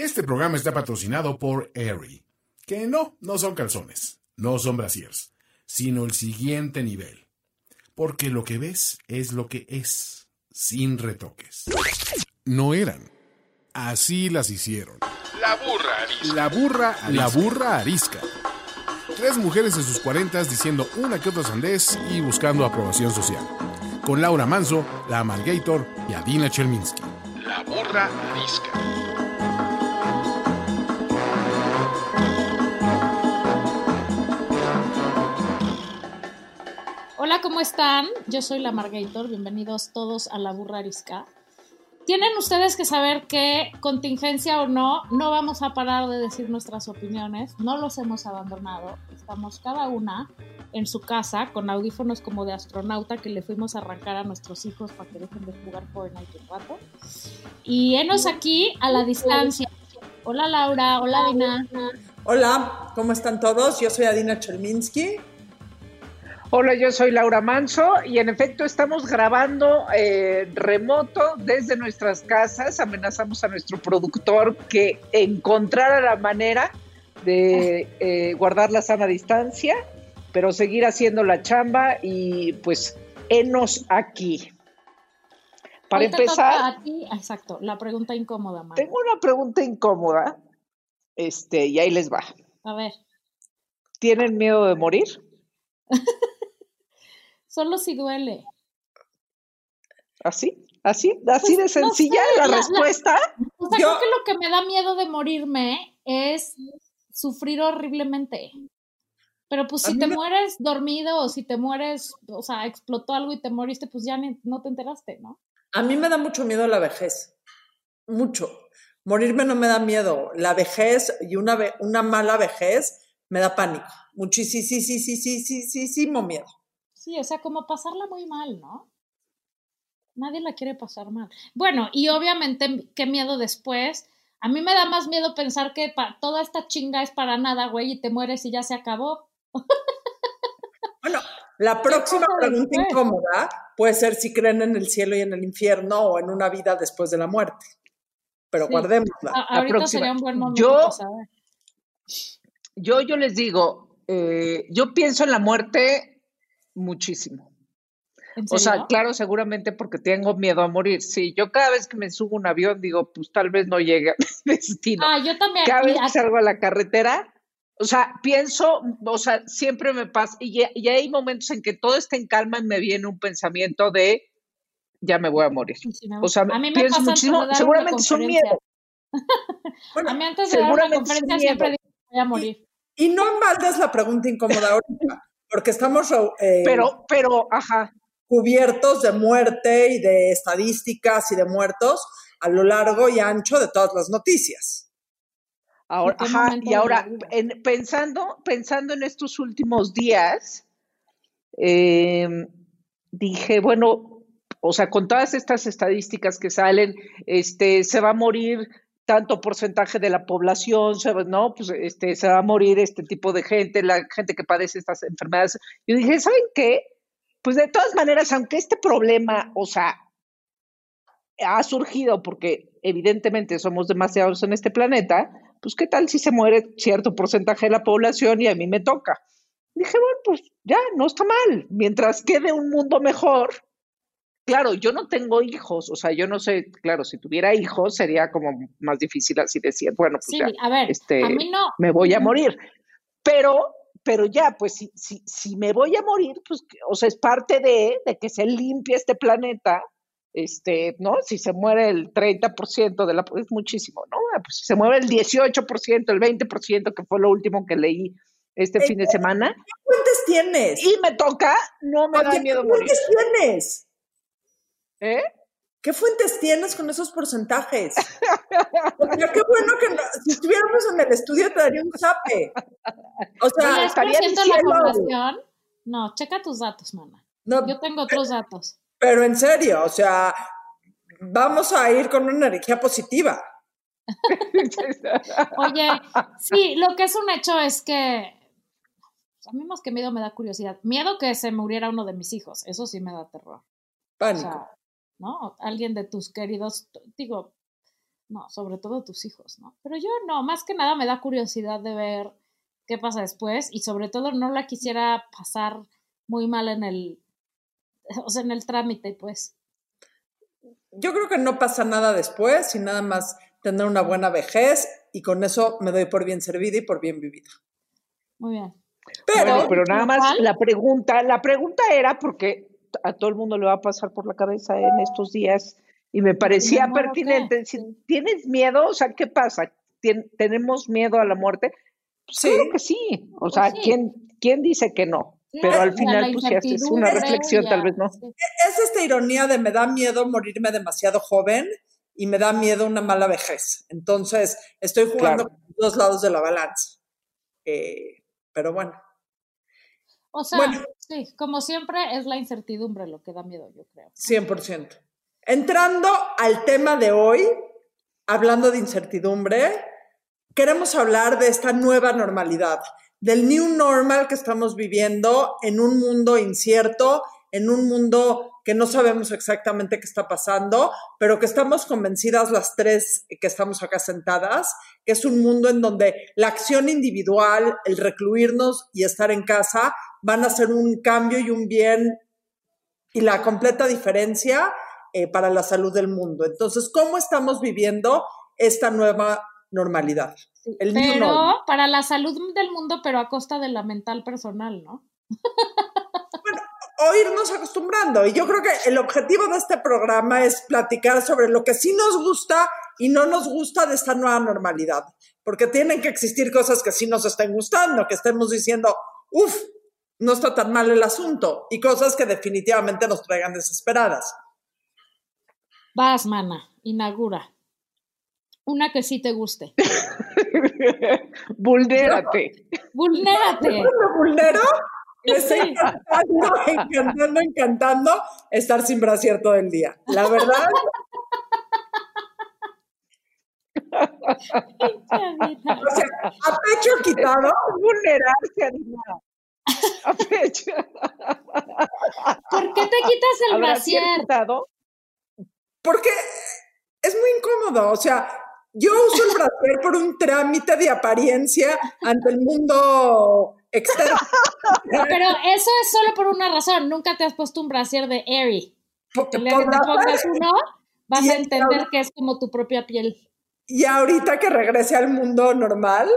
Este programa está patrocinado por Aerie, que no, no son calzones, no son brasiers, sino el siguiente nivel. Porque lo que ves es lo que es, sin retoques. No eran. Así las hicieron. La burra arisca. La burra, la burra arisca. Tres mujeres en sus cuarentas diciendo una que otra sandez y buscando aprobación social. Con Laura Manso, la Amalgator y Adina Chelminsky. La burra arisca. Hola, ¿cómo están? Yo soy la Margator, bienvenidos todos a la burra arisca. Tienen ustedes que saber que, contingencia o no, no vamos a parar de decir nuestras opiniones, no los hemos abandonado, estamos cada una en su casa con audífonos como de astronauta que le fuimos a arrancar a nuestros hijos para que dejen de jugar Fortnite un rato. Y enos aquí a la distancia. Hola Laura, hola Dina. Hola, ¿cómo están todos? Yo soy Adina Chelminsky. Hola, yo soy Laura Manso y en efecto estamos grabando eh, remoto desde nuestras casas. Amenazamos a nuestro productor que encontrara la manera de eh, guardar la sana distancia, pero seguir haciendo la chamba y pues enos aquí. Para Hoy te empezar, toca a ti, exacto, la pregunta incómoda, Mar. tengo una pregunta incómoda, este, y ahí les va. A ver, ¿Tienen miedo de morir? solo si duele. ¿Así? ¿Así? ¿Así Pues, de no sencilla sé, la, la- la- respuesta? O sea, Yo- creo que lo que me da miedo de morirme es sufrir horriblemente. Pero pues si te me- mueres dormido o si te mueres, o sea, explotó algo y te moriste, pues ya ni- no te enteraste, ¿no? A mí me da mucho miedo la vejez. Mucho. Morirme no me da miedo. La vejez y una, ve- una mala vejez me da pánico. Muchísimo, sí, sí, sí, sí, sí, sí, sí, miedo. Sí, o sea, como pasarla muy mal, ¿no? Nadie la quiere pasar mal. Bueno, y obviamente, qué miedo después. A mí me da más miedo pensar que pa- toda esta chinga es para nada, güey, y te mueres y ya se acabó. Bueno, la próxima pregunta después? incómoda puede ser si creen en el cielo y en el infierno o en una vida después de la muerte. Pero Sí. guardémosla. A- ahorita próxima. sería un buen momento Yo- para saber. Yo, yo les digo, eh, yo pienso en la muerte muchísimo. ¿En O sea, claro, seguramente porque tengo miedo a morir. Sí, yo cada vez que me subo a un avión digo, pues tal vez no llegue a mi destino. Ah, yo también. cada y vez que salgo a la carretera, o sea, pienso, o sea, siempre me pasa, y, ya- y hay momentos en que todo está en calma y me viene un pensamiento de, ya me voy a morir. sí, O sea, a mí me pienso muchísimo, seguramente es un conferencia. miedo. Bueno, A mí antes de dar una conferencia siempre digo voy a morir. y no embaldes la pregunta incómoda ahorita, porque estamos eh, Pero, pero, ajá, cubiertos de muerte y de estadísticas y de muertos a lo largo y ancho de todas las noticias. Ahora, ajá, y ahora, en- pensando, pensando en estos últimos días, eh, dije, bueno, o sea, con todas estas estadísticas que salen, este, se va a morir tanto porcentaje de la población, ¿no? Pues este, se va a morir este tipo de gente, la gente que padece estas enfermedades. Yo dije, ¿saben qué? Pues de todas maneras, aunque este problema, o sea, ha surgido porque evidentemente somos demasiados en este planeta, pues qué tal si se muere cierto porcentaje de la población y a mí me toca. Dije, bueno, pues ya, no está mal. Mientras quede un mundo mejor, claro, yo no tengo hijos, o sea, yo no sé, claro, si tuviera hijos sería como más difícil así decir, bueno, pues Sí, ya, a ver, este, a mí no. me voy a morir. Pero, pero ya, pues si, si, si me voy a morir, pues, o sea, es parte de, de que se limpie este planeta, este, ¿no? Si se muere el 30% de la, es muchísimo, ¿no? Ah, Pues si se muere el 18%, el 20%, que fue lo último que leí este fin de semana, ¿Qué fuentes tienes? y me toca, no me da miedo ¿Qué morir. fuentes tienes? ¿Eh? ¿Qué fuentes tienes con esos porcentajes? O sea, qué bueno que no- si estuviéramos en el estudio te daría un zape. O sea, Oye, estaría ¿es por ciento de la población? No, checa tus datos, mamá. no, Yo tengo otros datos. pero en serio, o sea, vamos a ir con una energía positiva. Oye, sí, lo que es un hecho es que a mí más que miedo me da curiosidad. Miedo que se muriera uno de mis hijos, eso sí me da terror. O Pánico. sea, ¿no? Alguien de tus queridos, digo, No, sobre todo tus hijos, ¿no? Pero yo no, más que nada me da curiosidad de ver qué pasa después y sobre todo no la quisiera pasar muy mal en el, o sea, en el trámite, pues. Yo creo que no pasa nada después y nada más tener una buena vejez y con eso me doy por bien servida y por bien vivida. Muy bien. Pero, Bueno, pero nada más la pregunta, la pregunta era porque a todo el mundo le va a pasar por la cabeza en estos días y me parecía pertinente. Si ¿Tienes miedo? O sea, ¿qué pasa? ¿Tien- ¿Tenemos miedo a la muerte? Pues Sí. claro que sí. O sea, Pues sí. ¿quién, ¿quién dice que no? Pero al final, pues si haces una reflexión, tal vez no. sí. es esta ironía de me da miedo morirme demasiado joven y me da miedo una mala vejez. Entonces, estoy jugando Claro. con los dos lados de la balanza. Eh, pero bueno, O sea, Bueno. sí, como siempre es la incertidumbre lo que da miedo, yo creo. 100%. Entrando al tema de hoy, hablando de incertidumbre, queremos hablar de esta nueva normalidad, del new normal que estamos viviendo en un mundo incierto, en un mundo que no sabemos exactamente qué está pasando, pero que estamos convencidas las tres que estamos acá sentadas, que es un mundo en donde la acción individual, el recluirnos y estar en casa van a ser un cambio y un bien y la completa diferencia eh, para la salud del mundo. Entonces, ¿cómo estamos viviendo esta nueva normalidad? El pero normal. para la salud del mundo, pero a costa de la mental personal, ¿no? O irnos acostumbrando. Y yo creo que el objetivo de este programa es platicar sobre lo que sí nos gusta y no nos gusta de esta nueva normalidad. Porque tienen que existir cosas que sí nos estén gustando, que estemos diciendo, uff, no está tan mal el asunto. Y cosas que definitivamente nos traigan desesperadas. Vas, mana, inaugura. Una que sí te guste. Vulnérate. Vulnérate. me vulnero, me Sí. encantando, encantando, encantando estar sin brasier todo el día. La verdad, o sea, a pecho quitado, Vulnerarse, Adina. A pecho. ¿Por qué te quitas el ¿Habrá sido brasier? porque es muy incómodo. O sea, yo uso el brasier por un trámite de apariencia ante el mundo externo. Pero eso es solo por una razón. Nunca te has puesto un brasier de Airy. Porque El día que te pongas uno, vas a entender que es como tu propia piel. Y ahorita que regrese al mundo normal,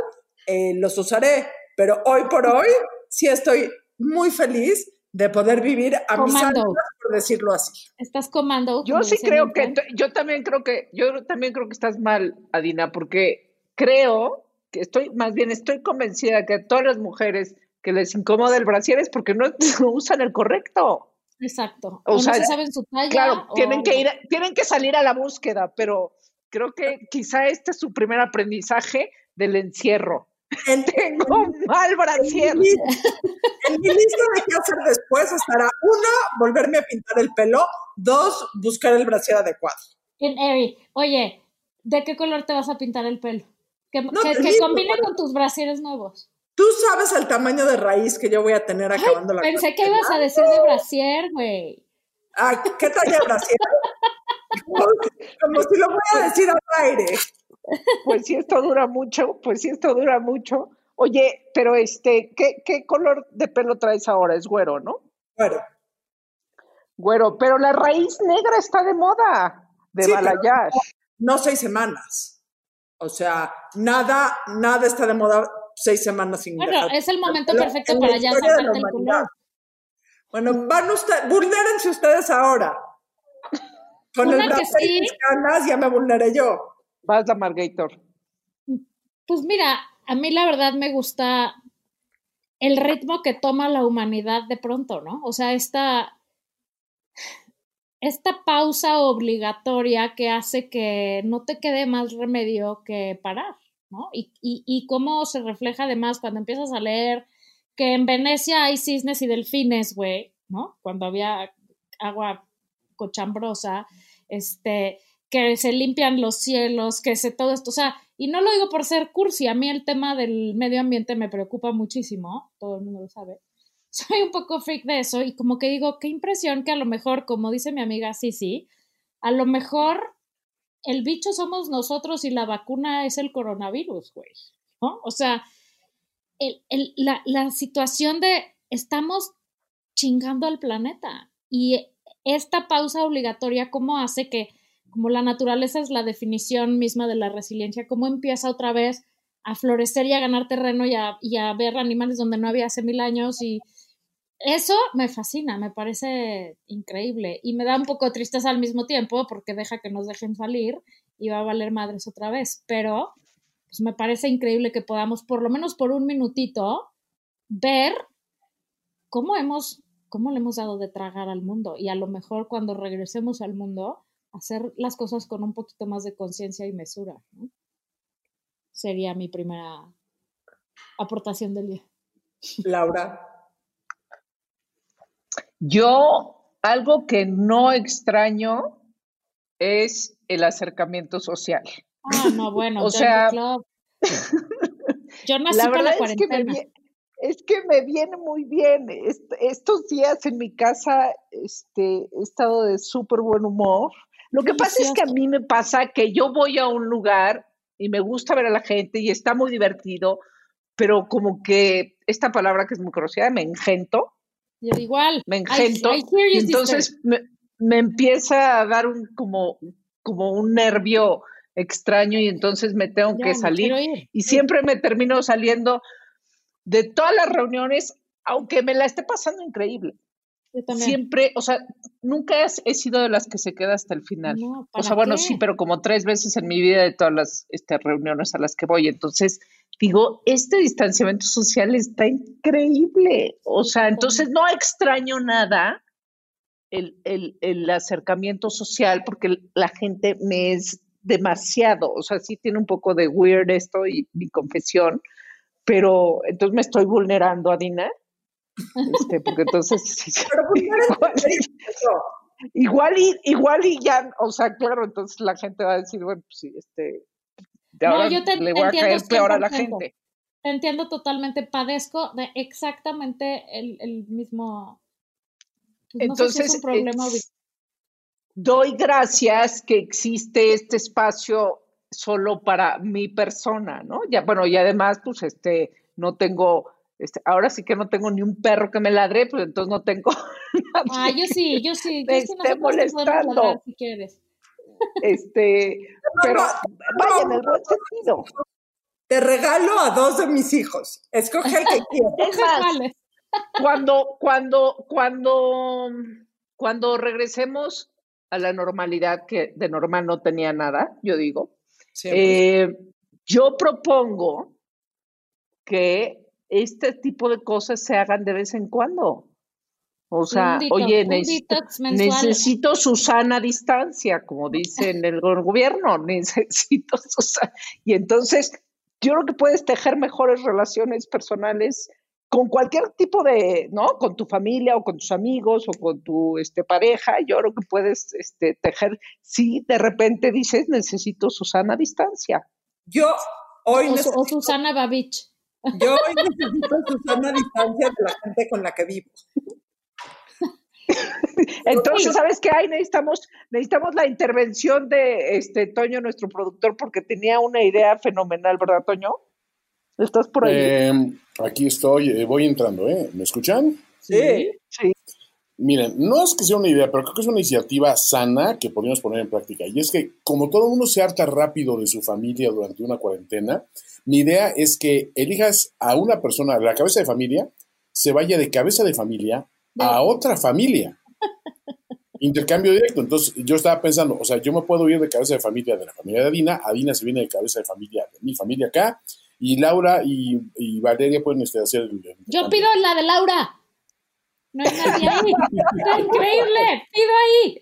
eh, los usaré. Pero hoy por hoy, sí estoy muy feliz de poder vivir a mis Comando. anchas, por decirlo así. Estás comando. Yo sí creo que, yo también creo que, yo también creo que estás mal, Adina, porque creo que estoy, más bien estoy convencida que a todas las mujeres que les incomoda el brasier es porque no usan el correcto. Exacto. O O, sea, no se saben su talla. Claro, o tienen que ir, tienen que salir a la búsqueda, pero creo que quizá este es su primer aprendizaje del encierro. En, Tengo un mal brasier. en mi, en mi lista de qué hacer después estará, uno, volverme a pintar el pelo, dos, buscar el brasier adecuado. En Airy. Oye, ¿de qué color te vas a pintar el pelo? Que, No, que- que combine con tus brasieres nuevos. Tú sabes el tamaño de raíz que yo voy a tener acabando la Pensé que ibas a decir de brasier, güey. Ah, ¿Qué talla de brasier? Como, como si lo voy a decir al aire. Pues si esto dura mucho, pues si esto dura mucho. Oye, pero este, ¿qué, qué color de pelo traes ahora? Es güero, ¿no? Bueno, Güero, pero la raíz negra está de moda, de Sí, balayage. no seis semanas. O sea, nada, nada está de moda seis semanas sin Bueno, dejar- es el momento perfecto la para ya sacarte el color. Bueno, van ustedes, vulnérense ustedes ahora. Con Una el que sí. mis canas ya me vulneré yo. Vas la Margator. Pues mira, a mí la verdad me gusta el ritmo que toma la humanidad de pronto, ¿no? O sea, esta, esta pausa obligatoria que hace que no te quede más remedio que parar, ¿no? Y, y, y cómo se refleja además cuando empiezas a leer que en Venecia hay cisnes y delfines, güey, ¿no? Cuando había agua cochambrosa, este, que se limpian los cielos, que se todo esto, o sea, y no lo digo por ser cursi, a mí el tema del medio ambiente me preocupa muchísimo, todo el mundo lo sabe. Soy un poco freak de eso y como que digo, qué impresión que a lo mejor, como dice mi amiga, sí, a lo mejor el bicho somos nosotros y la vacuna es el coronavirus, güey. ¿no? O sea, el, el, la, la situación de estamos chingando al planeta y esta pausa obligatoria, ¿cómo hace que, como la naturaleza es la definición misma de la resiliencia, cómo empieza otra vez a florecer y a ganar terreno y a, ver animales donde no había hace mil años y eso me fascina, me parece increíble. Y me da un poco tristeza al mismo tiempo porque deja que nos dejen salir y va a valer madres otra vez, pero pues me parece increíble que podamos por lo menos por un minutito ver cómo hemos cómo le hemos dado de tragar al mundo. Y a lo mejor cuando regresemos al mundo hacer las cosas con un poquito más de conciencia y mesura. ¿no? Sería mi primera aportación del día. Laura. Yo, algo que no extraño es el acercamiento social. Ah, no, bueno, o sea, yo nací la verdad la es que, me, cuarentena. vie- es que me viene muy bien. Est- estos días en mi casa este, he estado de súper buen humor. Lo que pasa es que a mí me pasa que yo voy a un lugar y me gusta ver a la gente y está muy divertido, pero como que esta palabra que es muy conocida, me engento, Yo igual. me engento I y entonces me, me empieza a dar un como, como un nervio extraño y entonces me tengo Ya, que salir y siempre me termino saliendo de todas las reuniones, aunque me la esté pasando increíble. Yo también. Siempre, o sea, nunca he, sido de las que se queda hasta el final. No, o ¿para sea, bueno, sí, pero como tres veces en mi vida de todas las este, reuniones a las que voy. Entonces, digo, este distanciamiento social está increíble. O sea, entonces no extraño nada el, el, el acercamiento social porque la gente me es demasiado. O sea, sí tiene un poco de weird esto y mi confesión, pero entonces me estoy vulnerando a Dina. Este, porque entonces Pero pues, igual, eso. igual y igual y ya, o sea, claro, entonces la gente va a decir, bueno, pues sí, este, de No, ahora yo te- le te voy a entiendo caer peor a la 100%. gente. Te entiendo totalmente. Padezco de exactamente el, el mismo. pues, no sé si es Entonces, un problema. es- doy gracias que existe este espacio solo para mi persona, ¿no? Ya, bueno, y además, pues, este, no tengo, este, ahora sí que no tengo ni un perro que me ladre, pues entonces no tengo Ah, yo sí, yo sí. Yo sí, esté nosotros te podemos molestando. ladrar si quieres. este, pero vaya en el buen sentido. Te regalo a dos de mis hijos. Escoge el que quieras. Es cuando, cuando, cuando, cuando regresemos a la normalidad, que de normal no tenía nada, yo digo, eh, yo propongo que este tipo de cosas se hagan de vez en cuando. O sea, oye, necesito, necesito Susana a distancia, como dice en el gobierno, necesito Susana. Y entonces, yo creo que puedes tejer mejores relaciones personales con cualquier tipo de, ¿no? Con tu familia o con tus amigos o con tu este, pareja, yo creo que puedes este, tejer, si de repente dices, necesito Susana a distancia. Yo hoy O, Su- necesito, o Susana Babich. Yo hoy necesito Susana a distancia de la gente con la que vivo. Entonces, ¿sabes qué hay? Necesitamos, necesitamos la intervención de este Toño, nuestro productor, porque tenía una idea fenomenal, ¿verdad, Toño? ¿Estás por ahí? Eh, aquí estoy, eh, voy entrando, ¿eh? ¿Me escuchan? Sí. sí. Miren, no es que sea una idea, pero creo que es una iniciativa sana que podríamos poner en práctica. Y es que, como todo el mundo se harta rápido de su familia durante una cuarentena, mi idea es que elijas a una persona, la cabeza de familia, se vaya de cabeza de familia a otra familia. Intercambio directo. Entonces, yo estaba pensando, o sea, yo me puedo ir de cabeza de familia de la familia de Adina, Adina se viene de cabeza de familia de mi familia acá, y Laura y, y Valeria pueden este, hacer el. el Yo pido la de Laura. No hay nadie ahí. Está increíble. Pido ahí.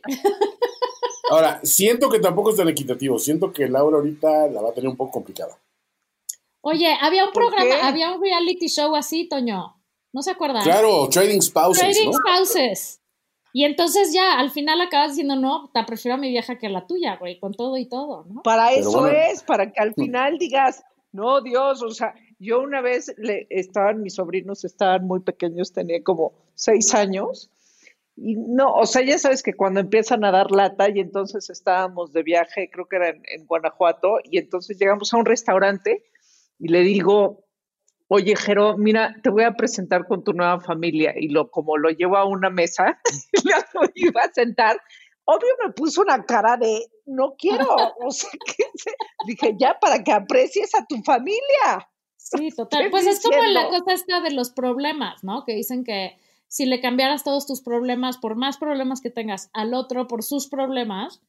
Ahora, siento que tampoco es tan equitativo. Siento que Laura ahorita la va a tener un poco complicada. Oye, había un ¿Por programa, qué? había un reality show así, Toño. ¿No se acuerdan? Claro, trading spouses, Trading ¿no? spouses. Y entonces ya, al final acabas diciendo, no, te prefiero a mi vieja que a la tuya, güey, con todo y todo, ¿no? Para Pero eso bueno. es, para que al final digas, no, Dios, o sea, yo una vez le estaban, mis sobrinos estaban muy pequeños, tenía como seis años, Y no, o sea, ya sabes que cuando empiezan a dar lata y entonces estábamos de viaje, creo que era en, en Guanajuato, y entonces llegamos a un restaurante y le digo, oye, Jero, mira, te voy a presentar con tu nueva familia. Y lo, como lo llevo a una mesa, lo iba a sentar, obvio me puso una cara de, no quiero, o sea, que se- dije, ya, para que aprecies a tu familia. Sí, total. Pues es como la cosa esta de los problemas, ¿no? Que dicen que si le cambiaras todos tus problemas, por más problemas que tengas al otro por sus problemas,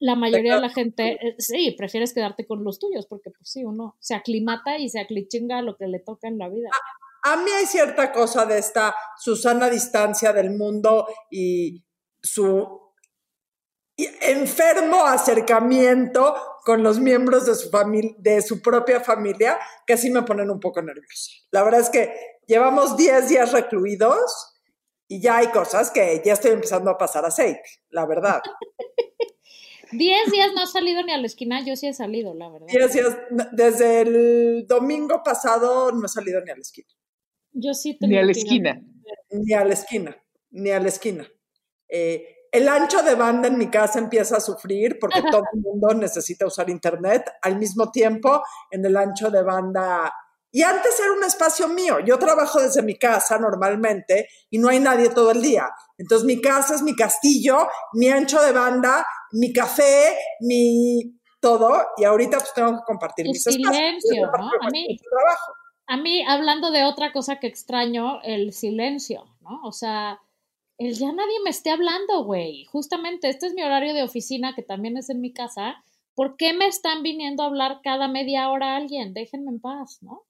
la mayoría de la gente, eh, sí, prefieres quedarte con los tuyos, porque pues sí, uno se aclimata y se aclichinga a lo que le toca en la vida. A mí hay cierta cosa de esta Susana distancia del mundo y su enfermo acercamiento con los miembros de su familia, de su propia familia, que sí me ponen un poco nerviosa. La verdad es que llevamos 10 días recluidos y ya hay cosas que ya estoy empezando a pasar aceite, la verdad. Diez días no has salido ni a la esquina, yo sí he salido, la verdad. 10 días, desde el domingo pasado no he salido ni a la esquina. Yo sí tengo Ni a la esquina. Ni a la esquina, ni a la esquina. Eh, el ancho de banda en mi casa empieza a sufrir porque todo el mundo necesita usar internet al mismo tiempo en el ancho de banda. Y antes era un espacio mío. Yo trabajo desde mi casa normalmente y no hay nadie todo el día. Entonces mi casa es mi castillo, mi ancho de banda, mi café, mi todo. Y ahorita pues tengo que compartir Tu mis espacios. silencio, aparte ¿no? A mí- trabajo. A mí, hablando de otra cosa que extraño, el silencio, ¿no? O sea, el ya nadie me esté hablando, güey. Justamente, este es mi horario de oficina, que también es en mi casa. ¿Por qué me están viniendo a hablar cada media hora alguien? Déjenme en paz, ¿no?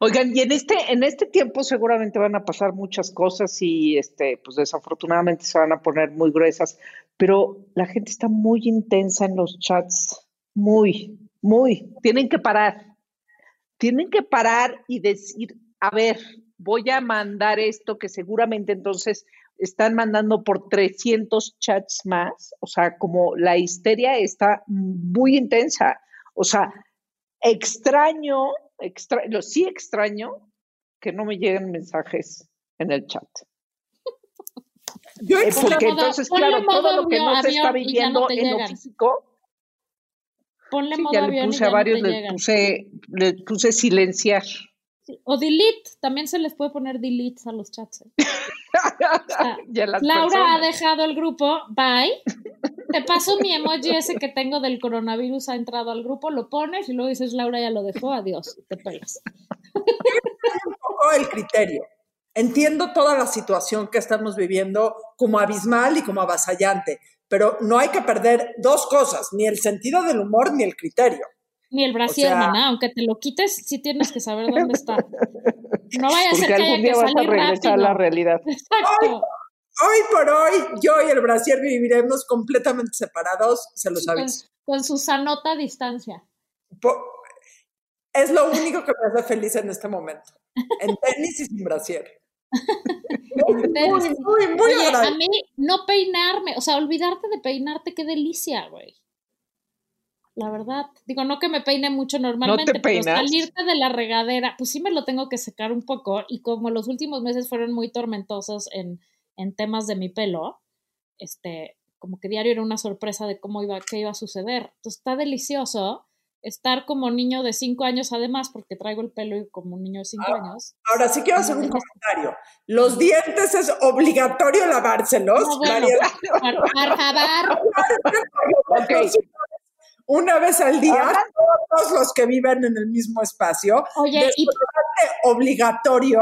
Oigan, y en este, en este tiempo seguramente van a pasar muchas cosas y este, pues desafortunadamente se van a poner muy gruesas, pero la gente está muy intensa en los chats, muy, muy. Tienen que parar. Tienen que parar y decir, a ver, voy a mandar esto que seguramente entonces están mandando por 300 chats más, o sea, como la histeria está muy intensa. O sea, extraño, extraño, sí extraño que no me lleguen mensajes en el chat. Yo Eh, porque entonces, claro, todo lo que no se está no viviendo te en lo físico, Ponle sí, modo ya le puse a no varios, te les puse, les puse silenciar. Sí, O delete, también se les puede poner delete a los chats. ¿eh? sea, Laura ha dejado el grupo, bye. Te paso mi emoji ese que tengo del coronavirus, ha entrado al grupo, lo pones y luego dices, Laura ya lo dejó, adiós, te pelas. un poco el criterio. Entiendo toda la situación que estamos viviendo como abismal y como avasallante, pero no hay que perder dos cosas, ni el sentido del humor ni el criterio. Ni el brasier, O sea- maná, aunque te lo quites, sí tienes que saber dónde está. No vaya a ser que haya algún que vas a salir regresar a la realidad. Exacto. Hoy por hoy, yo y el brasier viviremos completamente separados, se los Con, aviso. con su sanota distancia. Po- Es lo único que me hace feliz en este momento. En tenis y sin brasier. Muy, muy, muy, Oye, a mí no peinarme, o sea, olvidarte de peinarte, qué delicia, güey. La verdad, digo, no que me peine mucho normalmente, pero salirte de la regadera, pues sí me lo tengo que secar un poco y como los últimos meses fueron muy tormentosos en, en temas de mi pelo, este, como que diario era una sorpresa de cómo iba, qué iba a suceder. Entonces está delicioso estar como niño de cinco años además, porque traigo el pelo como un niño de cinco años. Ahora sí quiero hacer un comentario. Los dientes es obligatorio lavárselos. No, bueno. Mariela. Por, por favor, Ok. Una vez al día, Ahora- todos los que viven en el mismo espacio, oye, y obligatorio.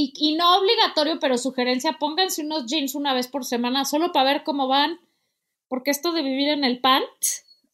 Y, y no obligatorio, pero sugerencia, pónganse unos jeans una vez por semana solo para ver cómo van, porque esto de vivir en el pant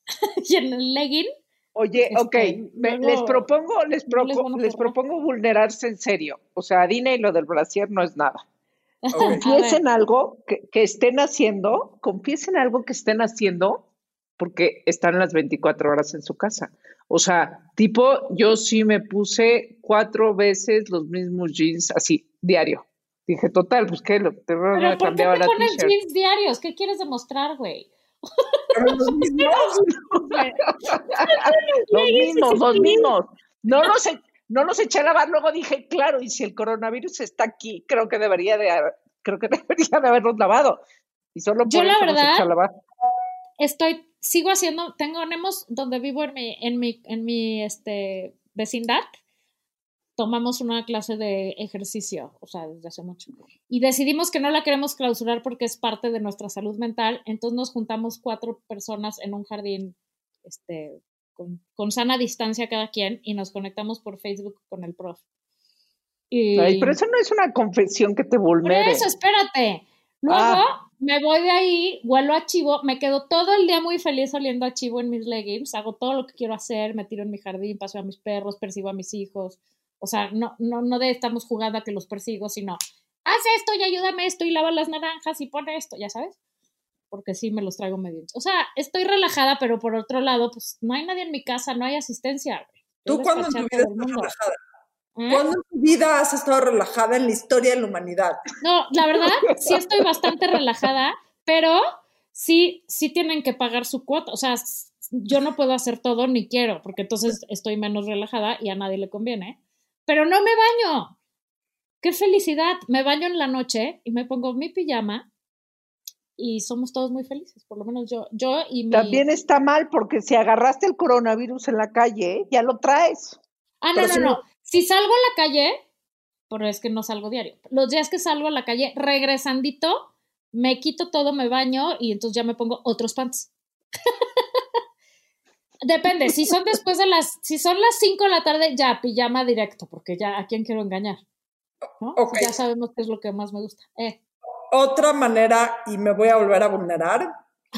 y en el legging, Oye, ok, me- luego les propongo, les, no les propo- a les cobrar. propongo vulnerarse en serio. O sea, Dina y lo del brasier no es nada. ver, Confiesen algo que, que estén haciendo, confiesen algo que estén haciendo porque están las 24 horas en su casa. O sea, tipo, yo sí me puse cuatro veces los mismos jeans así, diario. Dije, total, pues que lo te pero ¿por qué te la pones t-shirt. jeans diarios? ¿Qué quieres demostrar, güey? los mismos, Los mismos, los mismos. No los, e- no los eché a lavar, luego dije, claro, y si el coronavirus está aquí, creo que debería de, creo que debería de haberlos lavado. Y solo por Yo, la eso los verdad, eché a lavar. Estoy, sigo haciendo, tenemos donde vivo en mi, en mi, en mi este, vecindad, tomamos una clase de ejercicio, o sea, desde hace mucho. Y decidimos que no la queremos clausurar porque es parte de nuestra salud mental. Entonces nos juntamos cuatro personas en un jardín, este, con, con sana distancia cada quien, y nos conectamos por Facebook con el prof. Y Ay, pero eso no es una confesión que te por vulnere. eso, espérate. Luego Ah. me voy de ahí, vuelo a chivo, me quedo todo el día muy feliz oliendo a chivo en mis leggings, hago todo lo que quiero hacer, me tiro en mi jardín, paseo a mis perros, persigo a mis hijos. O sea, no, no, no de estamos jugando a que los persigo, sino haz esto y ayúdame esto y lava las naranjas y pone esto, ya sabes. Porque sí me los traigo medio. O sea, estoy relajada, pero por otro lado, pues no hay nadie en mi casa, no hay asistencia. Yo ¿Tú cuándo en tu vida estás relajada? ¿Eh? ¿Cuándo en tu vida has estado relajada en la historia de la humanidad? No, la verdad, sí estoy bastante relajada, pero sí, sí tienen que pagar su cuota. O sea, yo no puedo hacer todo ni quiero, porque entonces estoy menos relajada y a nadie le conviene. Pero no me baño. ¡Qué felicidad! Me baño en la noche y me pongo mi pijama y somos todos muy felices, por lo menos yo, yo y mi... También está mal porque si agarraste el coronavirus en la calle, ya lo traes. Ah, no, Pero no, si no. Si salgo a la calle, pero es que no salgo diario. Los días que salgo a la calle, regresandito, me quito todo, me baño y entonces ya me pongo otros pants. Depende, si son después de las, si son las 5 de la tarde, ya pijama directo, porque ya a quién quiero engañar. ¿no? Ya sabemos qué es lo que más me gusta. Eh, Otra manera, y me voy a volver a vulnerar,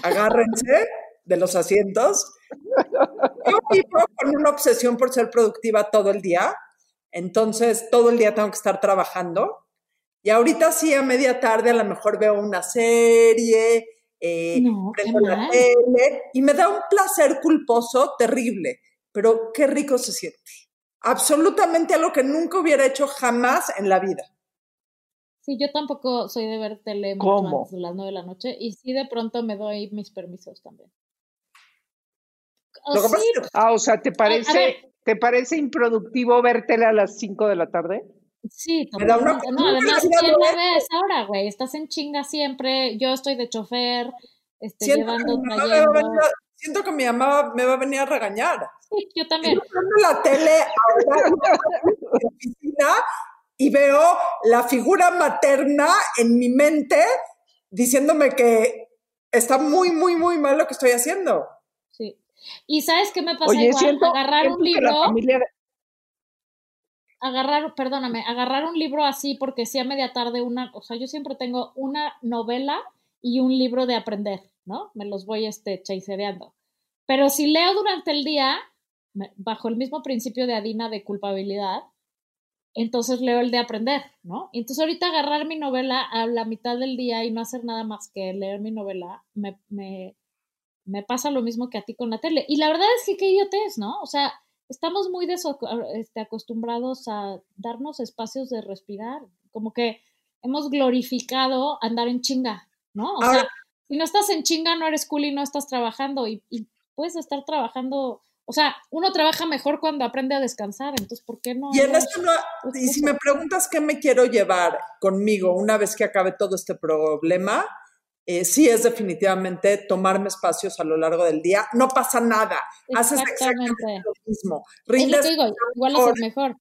agárrense de los asientos. Yo vivo con una obsesión por ser productiva todo el día, entonces todo el día tengo que estar trabajando. Y ahorita sí, a media tarde a lo mejor veo una serie, eh, no, prendo la tele y me da un placer culposo terrible, pero qué rico se siente. Absolutamente algo que nunca hubiera hecho jamás en la vida. Sí, yo tampoco soy de ver tele mucho ¿Cómo? antes de las 9 de la noche y sí de pronto me doy mis permisos también. O Lo que pasa sí, es que Ah, o sea, ¿te ver. ¿Te parece improductivo vértela a las 5 de la tarde? Sí, totalmente. No, además, ¿quién la ve a esa hora, güey? Estás en chinga siempre. Yo estoy de chofer, este, siento, llevando, que trayendo. venir siento que mi mamá me va a venir a regañar. Sí, yo también. Prendo la tele ahora en la oficina y veo la figura materna en mi mente diciéndome que está muy, muy, muy mal lo que estoy haciendo. Y ¿sabes qué me pasa Oye, igual? siento, agarrar un siento libro, familia agarrar, perdóname, agarrar un libro así porque sí a media tarde una, o sea, yo siempre tengo una novela y un libro de aprender, ¿no? Me los voy este chasereando. Pero si leo durante el día, bajo el mismo principio de Adina de culpabilidad, entonces leo el de aprender, ¿no? Y entonces ahorita agarrar mi novela a la mitad del día y no hacer nada más que leer mi novela, me, me, me pasa lo mismo que a ti con la tele. Y la verdad es que qué idiotez, ¿no? O sea, estamos muy este, acostumbrados a darnos espacios de respirar, como que hemos glorificado andar en chinga, ¿no? O Ahora- sea, si no estás en chinga, no eres cool y no estás trabajando y, y puedes estar trabajando, o sea, uno trabaja mejor cuando aprende a descansar, entonces, ¿por qué no? Y en no esto no, es y si me preguntas qué me quiero llevar conmigo una vez que acabe todo este problema, eh, sí es definitivamente tomarme espacios a lo largo del día. No pasa nada, haces exactamente lo mismo. Es lo Rindes que digo, igual mejor. haces mejor.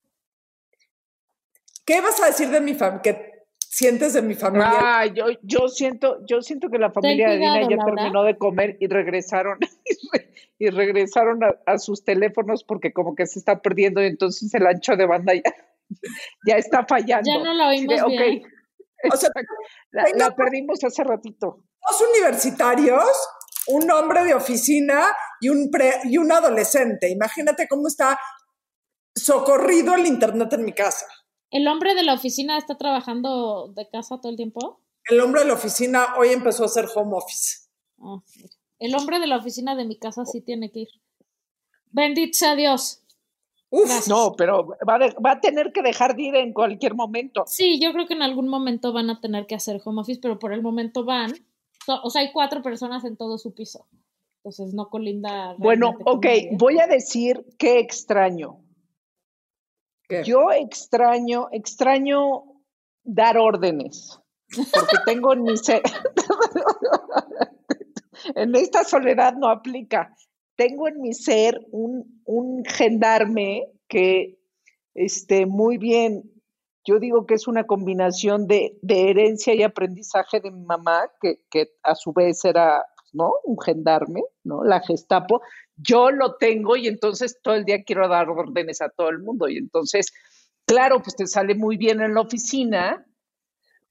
¿Qué vas a decir de mi familia? ¿Qué sientes de mi familia? Ah, yo, yo siento, yo siento que la familia de Dina ya Laura. terminó de comer y regresaron y, re- y regresaron a, a sus teléfonos porque como que se está perdiendo y entonces el ancho de banda ya, ya está fallando. Ya no de, oímos bien. ok, O sea, la, tengo- la perdimos hace ratito. dos universitarios, un hombre de oficina y un, pre- y un adolescente. Imagínate cómo está socorrido el internet en mi casa. ¿El hombre de la oficina está trabajando de casa todo el tiempo? El hombre de la oficina hoy empezó a hacer home office. Ah, el hombre de la oficina de mi casa sí tiene que ir. Bendito sea Dios. Uf, Gracias. No, pero va, de- va a tener que dejar de ir en cualquier momento. Sí, yo creo que en algún momento van a tener que hacer home office, pero por el momento van. So- O sea, hay cuatro personas en todo su piso. Entonces no colinda. Bueno, ok, voy a decir que extraño. ¿qué? Yo extraño, extraño dar órdenes. porque tengo en mi ser, en esta soledad no aplica, tengo en mi ser un, un gendarme que, este, muy bien, yo digo que es una combinación de, de herencia y aprendizaje de mi mamá, que, que a su vez era, ¿no? Un gendarme, ¿no? La Gestapo. Yo lo tengo y entonces todo el día quiero dar órdenes a todo el mundo. Y entonces, claro, pues te sale muy bien en la oficina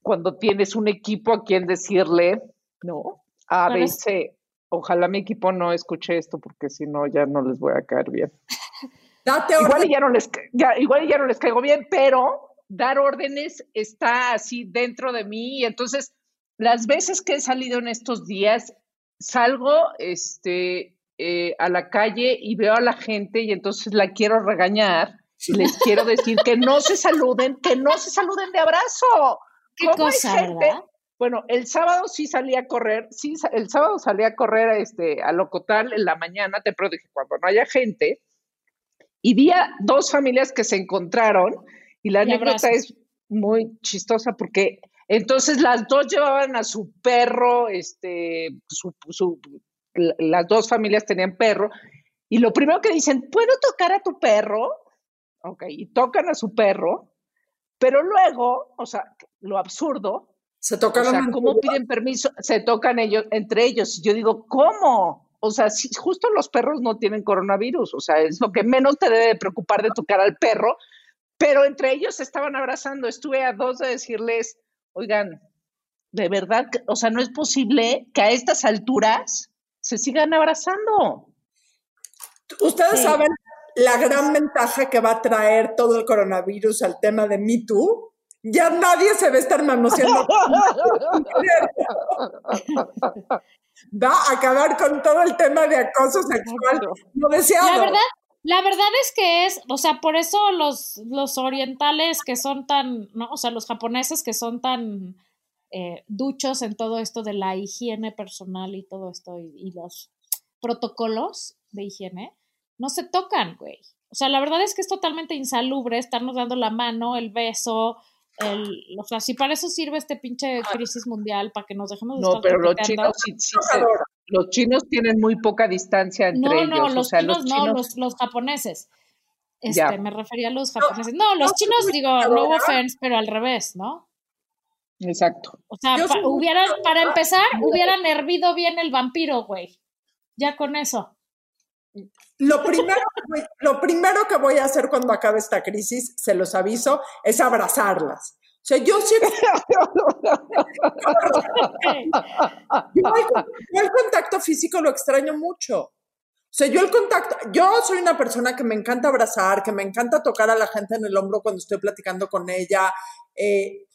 cuando tienes un equipo a quien decirle, ¿no? A veces, ojalá mi equipo no escuche esto porque si no ya no les voy a caer bien. Date Igual y ya no les, ya, igual y ya no les caigo bien, pero dar órdenes está así dentro de mí y entonces las veces que he salido en estos días salgo este eh, a la calle y veo a la gente y entonces la quiero regañar y les quiero decir que no se saluden, que no se saluden de abrazo. Qué ¿Cómo hay cosa, gente? ¿verdad? Bueno, el sábado sí salí a correr, sí, el sábado salí a correr este, a Locotal en la mañana, te dije, cuando no haya gente, y vi a dos familias que se encontraron, y la Y anécdota es muy chistosa porque entonces las dos llevaban a su perro, este, su, su- la- las dos familias tenían perro, y lo primero que dicen, ¿puedo tocar a tu perro? Ok, y tocan a su perro, pero luego, o sea, lo absurdo, Se o tocan sea, los ¿cómo piden permiso? Se tocan ellos, entre ellos. Yo digo, ¿cómo? O sea, si justo los perros no tienen coronavirus, o sea, es lo que menos te debe de preocupar de tocar al perro, pero entre ellos se estaban abrazando. Estuve a dos de decirles, oigan, de verdad, o sea, no es posible que a estas alturas se sigan abrazando. Ustedes Sí. saben la gran ventaja que va a traer todo el coronavirus al tema de Me Too. Ya nadie se va a estar manoseando. va a acabar con todo el tema de acoso sexual no deseado. La verdad, la verdad es que es, o sea, por eso los, los orientales que son tan, ¿no? O sea, los japoneses que son tan eh, duchos en todo esto de la higiene personal y todo esto y, y los protocolos de higiene, no se tocan, güey. O sea, la verdad es que es totalmente insalubre estarnos dando la mano, el beso, el, o sea, si para eso sirve este pinche crisis mundial, para que nos dejemos de No, estar pero los chinos sí, sí se- los chinos tienen muy poca distancia entre No, ellos. no, o los sea, chinos los no, los, los japoneses. Este, Ya. me refería a los japoneses. No, los chinos, digo, no offense, pero al revés, ¿no? Exacto. O sea, pa- hubieran, para empezar, hubieran hervido bien el vampiro, güey. Ya con eso. Lo primero, lo primero que voy a hacer cuando acabe esta crisis, se los aviso, es abrazarlas. O sea, yo el, yo el contacto físico lo extraño mucho. O sea, yo el contacto, yo soy una persona que me encanta abrazar, que me encanta tocar a la gente en el hombro cuando estoy platicando con ella. eh,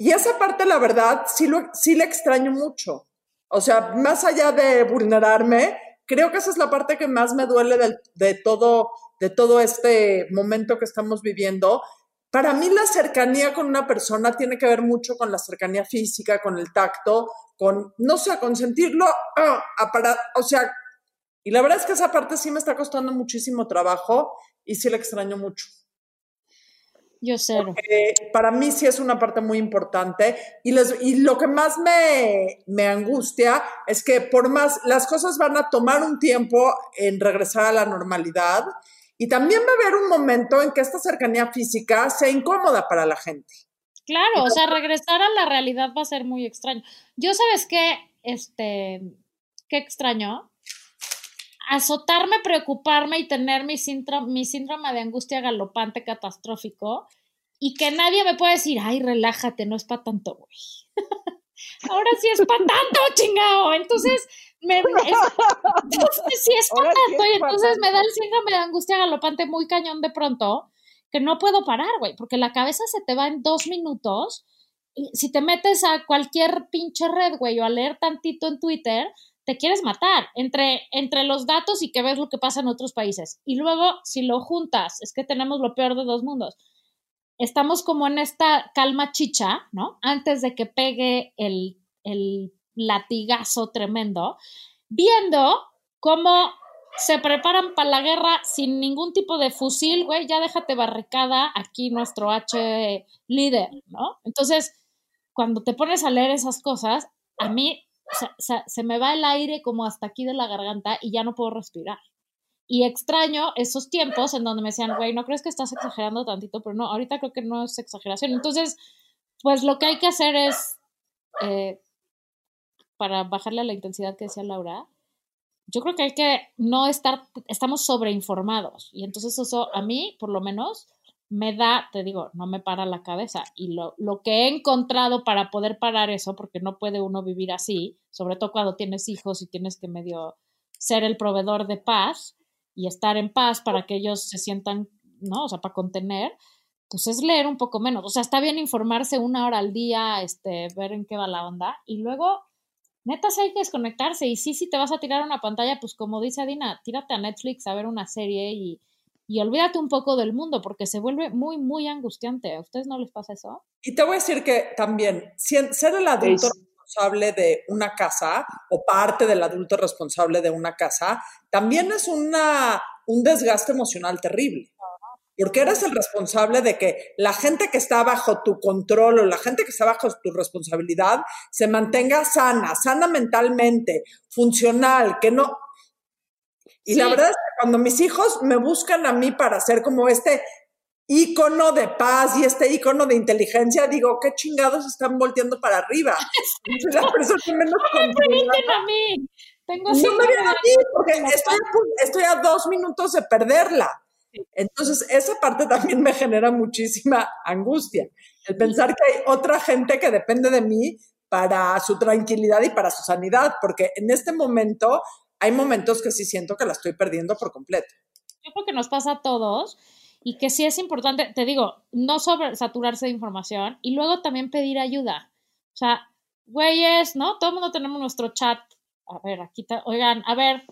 y esa parte, la verdad, sí, lo, sí la extraño mucho. O sea, más allá de vulnerarme, creo que esa es la parte que más me duele de, todo, de todo este momento que estamos viviendo. Para mí la cercanía con una persona tiene que ver mucho con la cercanía física, con el tacto, con, no sé, con sentirlo, ah, a o sea, y la verdad es que esa parte sí me está costando muchísimo trabajo y sí la extraño mucho. Yo cero. Eh, para mí sí es una parte muy importante y, les, y lo que más me, me angustia es que por más las cosas van a tomar un tiempo en regresar a la normalidad y también va a haber un momento en que esta cercanía física sea incómoda para la gente. Claro, o sea, regresar a la realidad va a ser muy extraño. Yo, ¿sabes qué? Este, qué extraño. Azotarme, preocuparme y tener mi síndrome, mi síndrome de angustia galopante catastrófico y que nadie me pueda decir, ay, relájate, no es para tanto, güey. Ahora sí es para tanto, chingado. Entonces, me, es, entonces sí es para Ahora sí tanto y entonces me da el síndrome de angustia galopante muy cañón de pronto que no puedo parar, güey, porque la cabeza se te va en dos minutos. Y si te metes a cualquier pinche red, güey, o a leer tantito en Twitter, te quieres matar entre, entre los datos y que ves lo que pasa en otros países. Y luego, si lo juntas, es que tenemos lo peor de dos mundos. Estamos como en esta calma chicha, ¿no? Antes de que pegue el, el latigazo tremendo, viendo cómo se preparan para la guerra sin ningún tipo de fusil, güey, ya déjate barricada aquí nuestro H líder, ¿no? Entonces, cuando te pones a leer esas cosas, a mí se me va el aire como hasta aquí de la garganta y ya no puedo respirar. Y extraño esos tiempos en donde me decían, güey, ¿no crees que estás exagerando tantito? Pero no, ahorita creo que no es exageración. Entonces, pues lo que hay que hacer es, eh, para bajarle a la intensidad que decía Laura, yo creo que hay que no estar, estamos sobreinformados. Y entonces eso a mí, por lo menos, me da, te digo, no me para la cabeza. Y lo, lo que he encontrado para poder parar eso, porque no puede uno vivir así, sobre todo cuando tienes hijos y tienes que medio ser el proveedor de paz y estar en paz para que ellos se sientan, ¿no? O sea, para contener, pues es leer un poco menos. O sea, está bien informarse una hora al día, este, ver en qué va la onda. Y luego, neta, sí hay que desconectarse. Y sí, si te vas a tirar una pantalla, pues como dice Adina, tírate a Netflix a ver una serie y, y olvídate un poco del mundo, porque se vuelve muy, muy angustiante. ¿A ustedes no les pasa eso? Y te voy a decir que también, ser el adulto responsable de una casa o parte del adulto responsable de una casa, también es una, un desgaste emocional terrible porque eres el responsable de que la gente que está bajo tu control o la gente que está bajo tu responsabilidad se mantenga sana, sana mentalmente, funcional, que no... Y la verdad es que cuando mis hijos me buscan a mí para ser como este ícono de paz y este ícono de inteligencia, digo, qué chingados están volteando para arriba. la persona menos no a mí. Tengo no me a mí, porque estoy, estoy a dos minutos de perderla. Entonces, esa parte también me genera muchísima angustia, el pensar que hay otra gente que depende de mí para su tranquilidad y para su sanidad, porque en este momento hay momentos que sí siento que la estoy perdiendo por completo. Yo creo que nos pasa a todos y que sí es importante, te digo, no saturarse de información y luego también pedir ayuda. O sea, güeyes, ¿no? Todo el mundo tenemos nuestro chat. A ver, aquí, está, oigan, a ver,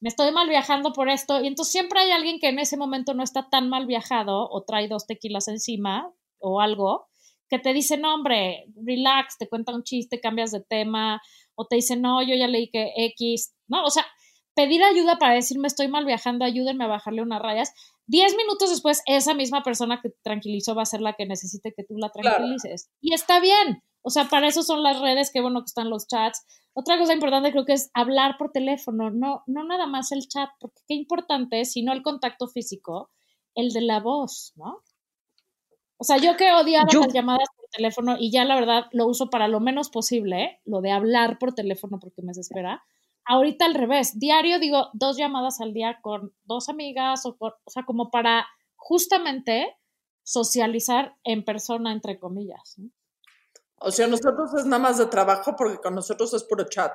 me estoy mal viajando por esto. Y entonces siempre hay alguien que en ese momento no está tan mal viajado o trae dos tequilas encima o algo, que te dice, no, hombre, relax, te cuenta un chiste, cambias de tema, o te dice, no, yo ya leí que X, ¿no? O sea, pedir ayuda para decirme estoy mal viajando, ayúdenme a bajarle unas rayas. Diez minutos después, esa misma persona que te tranquilizó va a ser la que necesite que tú la tranquilices. Y está bien. O sea, para eso son las redes, qué bueno que están los chats. Otra cosa importante creo que es hablar por teléfono, no, no nada más el chat, porque qué importante, sino el contacto físico, el de la voz, ¿no? O sea, yo que odiaba las llamadas por teléfono y ya la verdad lo uso para lo menos posible, lo de hablar por teléfono porque me desespera. Ahorita al revés, diario digo dos llamadas al día con dos amigas o, o sea, como para justamente socializar en persona, entre comillas. O sea, nosotros es nada más de trabajo porque con nosotros es puro chat.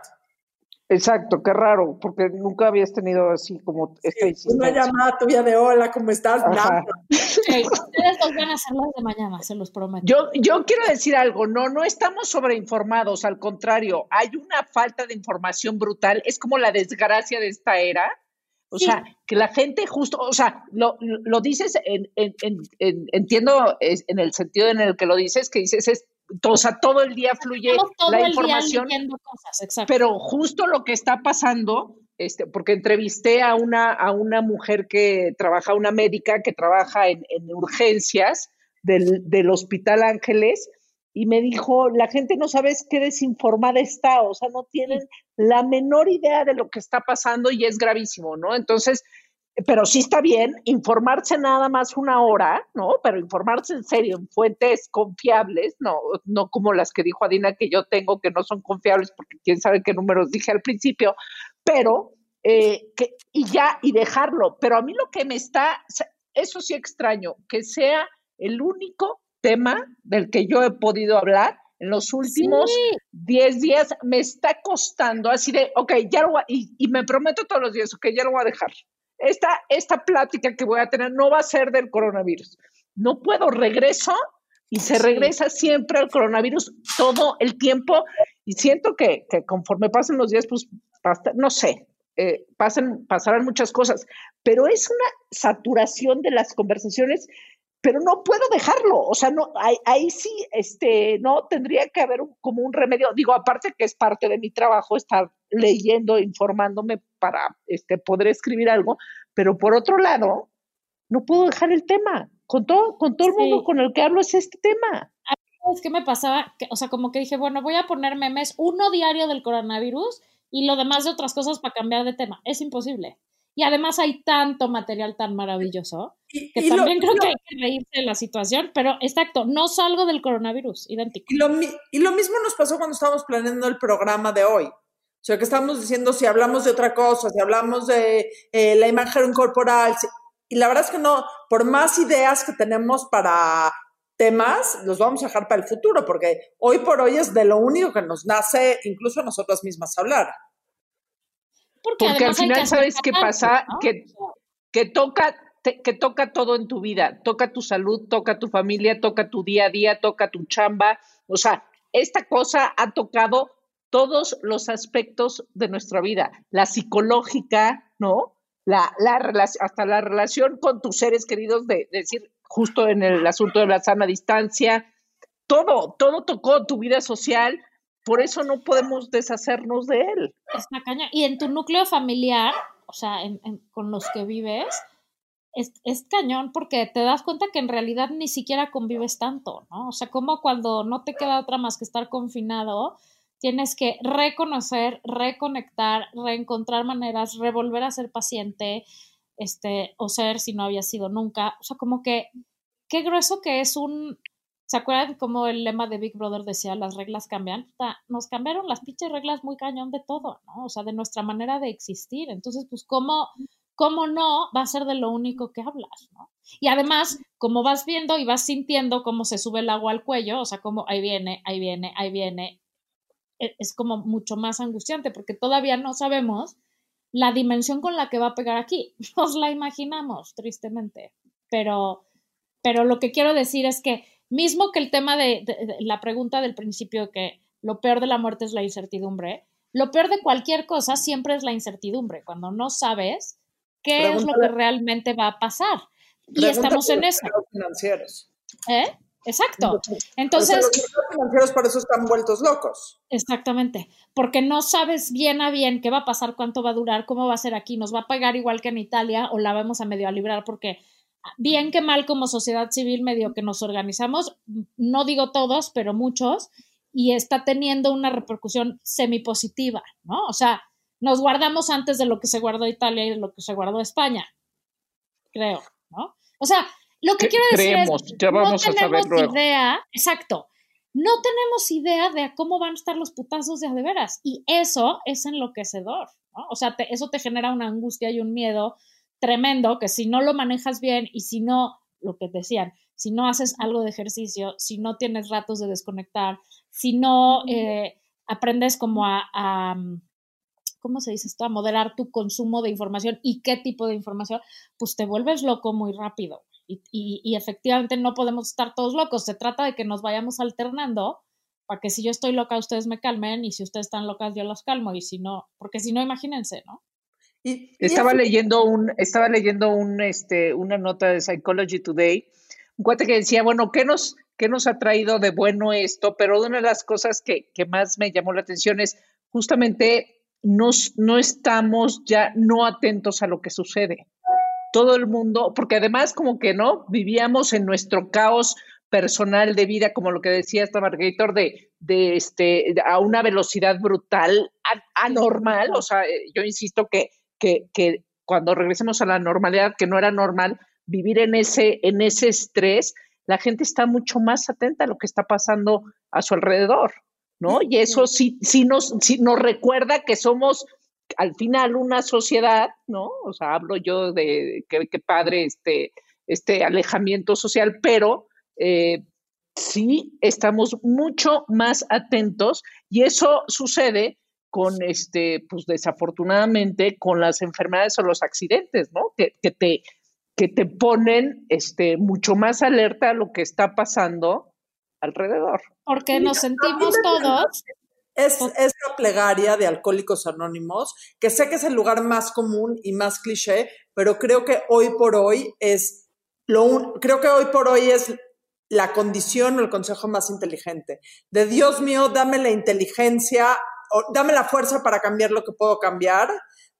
Exacto, qué raro, porque nunca habías tenido así como este Una llamada tuya de hola, ¿cómo estás? Nada. ustedes los van a hacer las de mañana, se los prometo. Yo, yo quiero decir algo, no, no estamos sobreinformados, al contrario, hay una falta de información brutal, es como la desgracia de esta era. O sea, que la gente justo, o sea, lo, lo dices, en, en, en, entiendo en el sentido en el que lo dices, que dices, es o sea, todo el día fluye la información. pero justo lo que está pasando, este, porque entrevisté a una, a una mujer que trabaja, una médica que trabaja en, urgencias del, del, Hospital Ángeles, y me dijo, la gente no sabe qué desinformada está, o sea, no tienen la menor idea de lo que está pasando y es gravísimo, ¿no? Entonces, pero sí está bien informarse nada más una hora, ¿no? Pero informarse en serio, en fuentes confiables, no, no como las que dijo Adina que yo tengo, que no son confiables, porque quién sabe qué números dije al principio, pero, eh, que, y ya, y dejarlo. Pero a mí lo que me está, eso sí extraño, que sea el único tema del que yo he podido hablar en los últimos 10 días, me está costando así de, ok, ya lo voy a, y, y me prometo todos los días, ok, ya lo voy a dejar esta, esta plática que voy a tener no va a ser del coronavirus. No puedo, regreso y se regresa siempre al coronavirus todo el tiempo. Y siento que, conforme pasen los días, pues, no sé, eh, pasen, pasarán muchas cosas, pero es una saturación de las conversaciones pero no puedo dejarlo, o sea, no, ahí, sí, este, no, tendría que haber como un remedio, digo, aparte que es parte de mi trabajo estar leyendo, informándome para este, poder escribir algo, pero por otro lado, no puedo dejar el tema, con todo, con todo el mundo con el que hablo es este tema. ¿sabes qué me pasaba? Que, o sea, como que dije, bueno, voy a poner memes, uno diario del coronavirus y lo demás de otras cosas para cambiar de tema. Es imposible. Y además hay tanto material tan maravilloso Y- que y lo- también creo lo- que hay que reírse de la situación, pero exacto, no salgo del coronavirus, idéntico. Y lo, mi- y lo mismo nos pasó cuando estábamos planeando el programa de hoy. O sea, que estábamos diciendo si hablamos de otra cosa, si hablamos de eh, la imagen corporal. si- y la verdad es que no, por más ideas que tenemos para temas, los vamos a dejar para el futuro, porque hoy por hoy es de lo único que nos nace, incluso a nosotras mismas, hablar. Porque, Porque al final, ¿sabes qué pasa? ¿no? Que, que toca, te- que toca todo en tu vida, toca tu salud, toca tu familia, toca tu día a día, toca tu chamba. O sea, esta cosa ha tocado todos los aspectos de nuestra vida, la psicológica, ¿no? La, hasta la relación con tus seres queridos, de, de decir, justo en el asunto de la sana distancia, todo, todo tocó tu vida social, por eso no podemos deshacernos de él. Está cañón. Y en tu núcleo familiar, o sea, con los que vives, es, es cañón porque te das cuenta que en realidad ni siquiera convives tanto, ¿no? O sea, como cuando no te queda otra más que estar confinado, tienes que reconocer, reconectar, reencontrar maneras, revolver a ser paciente, este, o ser si no había sido nunca. O sea, como que qué grueso que es un. ¿Se acuerdan cómo el lema de Big Brother decía las reglas cambian? Nos cambiaron las pinches reglas muy cañón de todo, ¿no? O sea, de nuestra manera de existir. Entonces, pues, ¿cómo, cómo no va a ser de lo único que hablas, ¿no? Y además, como vas viendo y vas sintiendo cómo se sube el agua al cuello, o sea, como ahí viene, ahí viene, ahí viene, es como mucho más angustiante porque todavía no sabemos la dimensión con la que va a pegar aquí. Nos la imaginamos, tristemente. Pero, pero lo que quiero decir es que mismo que el tema de, de- de la pregunta del principio que lo peor de la muerte es la incertidumbre, lo peor de cualquier cosa siempre es la incertidumbre, cuando no sabes qué es lo que realmente va a pasar. Y estamos en eso, financieros. ¿eh? Exacto. Sea, Entonces, los financieros por eso están vueltos locos. Exactamente, porque no sabes bien a bien qué va a pasar, cuánto va a durar, cómo va a ser aquí, nos va a pegar igual que en Italia o la vamos a medio a librar porque bien que mal como sociedad civil medio que nos organizamos, no digo todos, pero muchos, y está teniendo una repercusión semipositiva, ¿no? O sea, nos guardamos antes de lo que se guardó Italia y de lo que se guardó España, creo, ¿no? O sea, lo que quiero decir creemos, es, ya vamos no a tenemos luego. idea, exacto, no tenemos idea de cómo van a estar los putazos de de veras. Y eso es enloquecedor, ¿no? O sea, te- eso te genera una angustia y un miedo tremendo que si no lo manejas bien y si no, lo que decían, si no haces algo de ejercicio, si no tienes ratos de desconectar, si no eh, aprendes como a, a, ¿cómo se dice esto? A moderar tu consumo de información y qué tipo de información, pues te vuelves loco muy rápido. Y, y, y efectivamente no podemos estar todos locos. Se trata de que nos vayamos alternando para que si yo estoy loca, ustedes me calmen y si ustedes están locas, yo los calmo. Y si no, porque si no, imagínense, ¿no? Y, y Estaba leyendo un, estaba leyendo un, este, una nota de Psychology Today, un cuate que decía, bueno, ¿qué nos, qué nos ha traído de bueno esto? Pero una de las cosas que, que más me llamó la atención es justamente nos, no estamos ya no atentos a lo que sucede. Todo el mundo, porque además como que no, vivíamos en nuestro caos personal de vida, como lo que decía esta Margator, de, de este, a una velocidad brutal, anormal. O sea, eh, yo insisto que, que, que cuando regresemos a la normalidad, que no era normal, vivir en ese, en ese estrés, la gente está mucho más atenta a lo que está pasando a su alrededor, ¿no? Y eso sí, sí, nos, sí nos recuerda que somos al final una sociedad, ¿no? O sea, hablo yo de que, que padre este, este alejamiento social, pero eh, sí estamos mucho más atentos y eso sucede con este, pues desafortunadamente con las enfermedades o los accidentes, ¿no? Que, que te, que te ponen este, mucho más alerta a lo que está pasando alrededor. Porque nos sentimos todos. Es esta plegaria de Alcohólicos Anónimos, que sé que es el lugar más común y más cliché, pero creo que hoy por hoy es lo un- creo que hoy por hoy es la condición o el consejo más inteligente. De Dios mío, dame la inteligencia, o dame la fuerza para cambiar lo que puedo cambiar,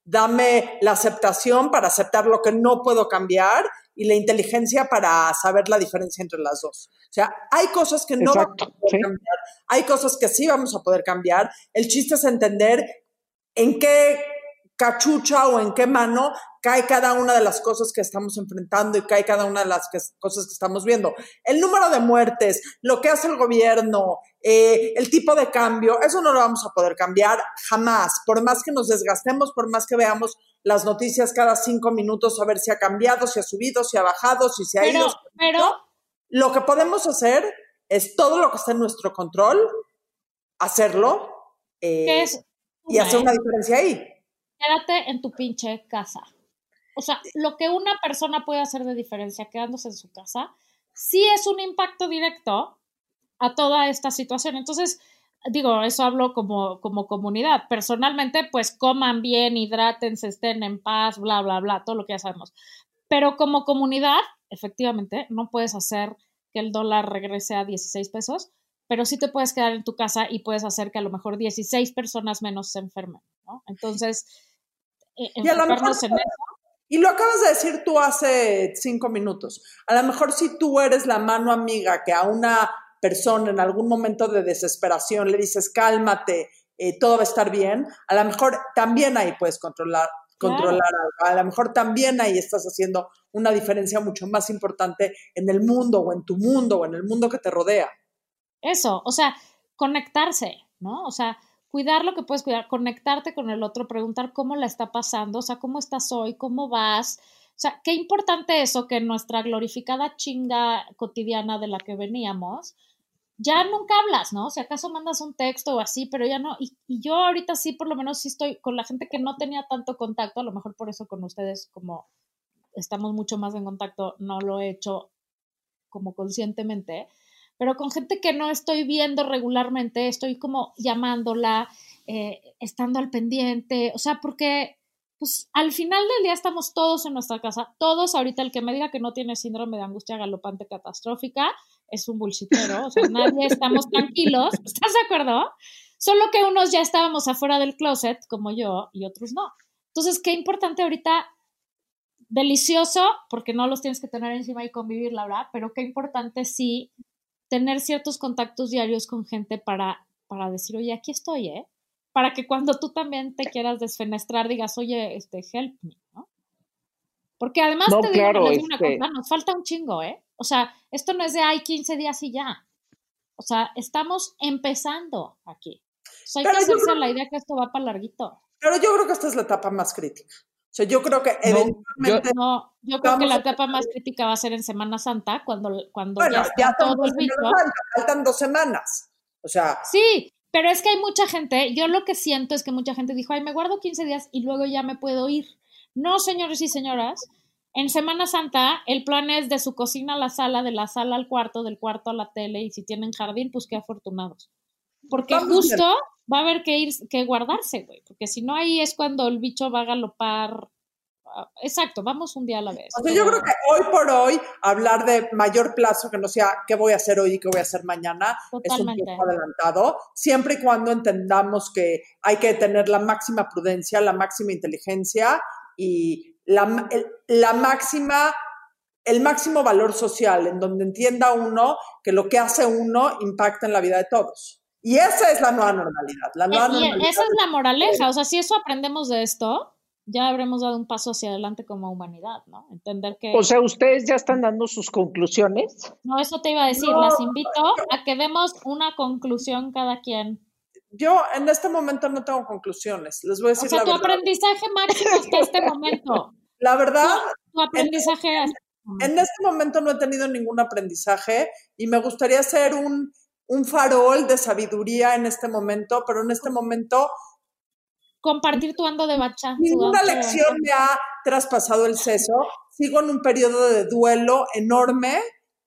dame la aceptación para aceptar lo que no puedo cambiar y la inteligencia para saber la diferencia entre las dos. O sea, hay cosas que no Exacto, vamos a poder sí. cambiar, hay cosas que sí vamos a poder cambiar. El chiste es entender en qué cachucha o en qué mano cae cada una de las cosas que estamos enfrentando y cae cada una de las que- cosas que estamos viendo. El número de muertes, lo que hace el gobierno, eh, el tipo de cambio, eso no lo vamos a poder cambiar jamás. Por más que nos desgastemos, por más que veamos las noticias cada cinco minutos a ver si ha cambiado, si ha subido, si ha bajado, si se ha Pero, ido. pero, Lo que podemos hacer es todo lo que está en nuestro control, hacerlo eh, ¿qué es? y hacer una diferencia ahí. Quédate en tu pinche casa. O sea, lo que una persona puede hacer de diferencia quedándose en su casa, sí es un impacto directo a toda esta situación. Entonces, digo, eso hablo como, como comunidad. Personalmente, pues coman bien, hidrátense, estén en paz, bla, bla, bla, todo lo que ya sabemos. Pero como comunidad, efectivamente, no puedes hacer que el dólar regrese a 16 pesos, pero sí te puedes quedar en tu casa y puedes hacer que a lo mejor 16 personas menos se enfermen, ¿no? Entonces, eh, Y a lo mejor enfocarnos en eso. Y lo acabas de decir tú hace cinco minutos. A lo mejor si tú eres la mano amiga que a una persona en algún momento de desesperación le dices, cálmate, eh, todo va a estar bien, a lo mejor también ahí puedes controlar, Claro. controlar algo. A lo mejor también ahí estás haciendo una diferencia mucho más importante en el mundo o en tu mundo o en el mundo que te rodea. Eso, o sea, conectarse, ¿no? O sea, cuidar lo que puedes cuidar, conectarte con el otro, preguntar cómo la está pasando, o sea, cómo estás hoy, cómo vas. O sea, qué importante eso que en nuestra glorificada chinga cotidiana de la que veníamos, ya nunca hablas, ¿no? Si acaso mandas un texto o así, pero ya no. Y, yo ahorita sí, por lo menos sí estoy con la gente que no tenía tanto contacto, a lo mejor por eso con ustedes, como estamos mucho más en contacto, no lo he hecho como conscientemente, pero con gente que no estoy viendo regularmente, estoy como llamándola, eh, estando al pendiente, o sea, porque pues al final del día estamos todos en nuestra casa, todos ahorita el que me diga que no tiene síndrome de angustia galopante catastrófica es un bullshitero, o sea, nadie estamos tranquilos, ¿estás de acuerdo? Solo que unos ya estábamos afuera del closet, como yo, y otros no. Entonces, qué importante ahorita, delicioso, porque no los tienes que tener encima y convivir, la verdad, pero qué importante sí tener ciertos contactos diarios con gente para, para decir, oye, aquí estoy, ¿eh? Para que cuando tú también te quieras desfenestrar digas, oye, este, help me, ¿no? Porque además No, te digo, claro, les digo una este- cosa, nos falta un chingo, ¿eh? O sea, esto no es de, hay 15 días y ya. O sea, estamos empezando aquí. O sea, hay Pero que yo hacerse creo- la idea que esto va para larguito. Pero yo creo que esta es la etapa más crítica. O sea, yo creo que No, eventualmente, No, yo creo que la a- etapa más crítica va a ser en Semana Santa, cuando, cuando bueno, ya ya está son todo el faltan dos semanas. O sea, Sí, pero es que hay mucha gente, yo lo que siento es que mucha gente dijo, ay, me guardo 15 días y luego ya me puedo ir. No, señores y señoras, en Semana Santa el plan es de su cocina a la sala, de la sala al cuarto, del cuarto a la tele y si tienen jardín, pues qué afortunados. Porque Vamos justo va a haber que ir, que guardarse, güey, porque si no ahí es cuando el bicho va a galopar. Exacto, vamos un día a la vez. O sea, yo creo que hoy por hoy hablar de mayor plazo que no sea qué voy a hacer hoy y qué voy a hacer mañana es un poco adelantado, siempre y cuando entendamos que hay que tener la máxima prudencia, la máxima inteligencia y la, el- la máxima, el máximo valor social, en donde entienda uno que lo que hace uno impacta en la vida de todos. Y esa es la nueva normalidad. La nueva y normalidad esa es la moraleja, o sea, si eso aprendemos de esto, ya habremos dado un paso hacia adelante como humanidad, ¿no? Entender que... O sea, ustedes ya están dando sus conclusiones. no, eso te iba a decir, No. las invito a que demos una conclusión cada quien. Yo en este momento no tengo conclusiones. Les voy a O decir sea, la tu verdad. aprendizaje máximo hasta este momento. La verdad, Tu aprendizaje hasta este momento. En este momento no he tenido ningún aprendizaje y me gustaría ser un, un farol de sabiduría en este momento, pero en este momento Compartir tu ando de bacha. ninguna ando de lección me ha traspasado el seso. Sigo en un periodo de duelo enorme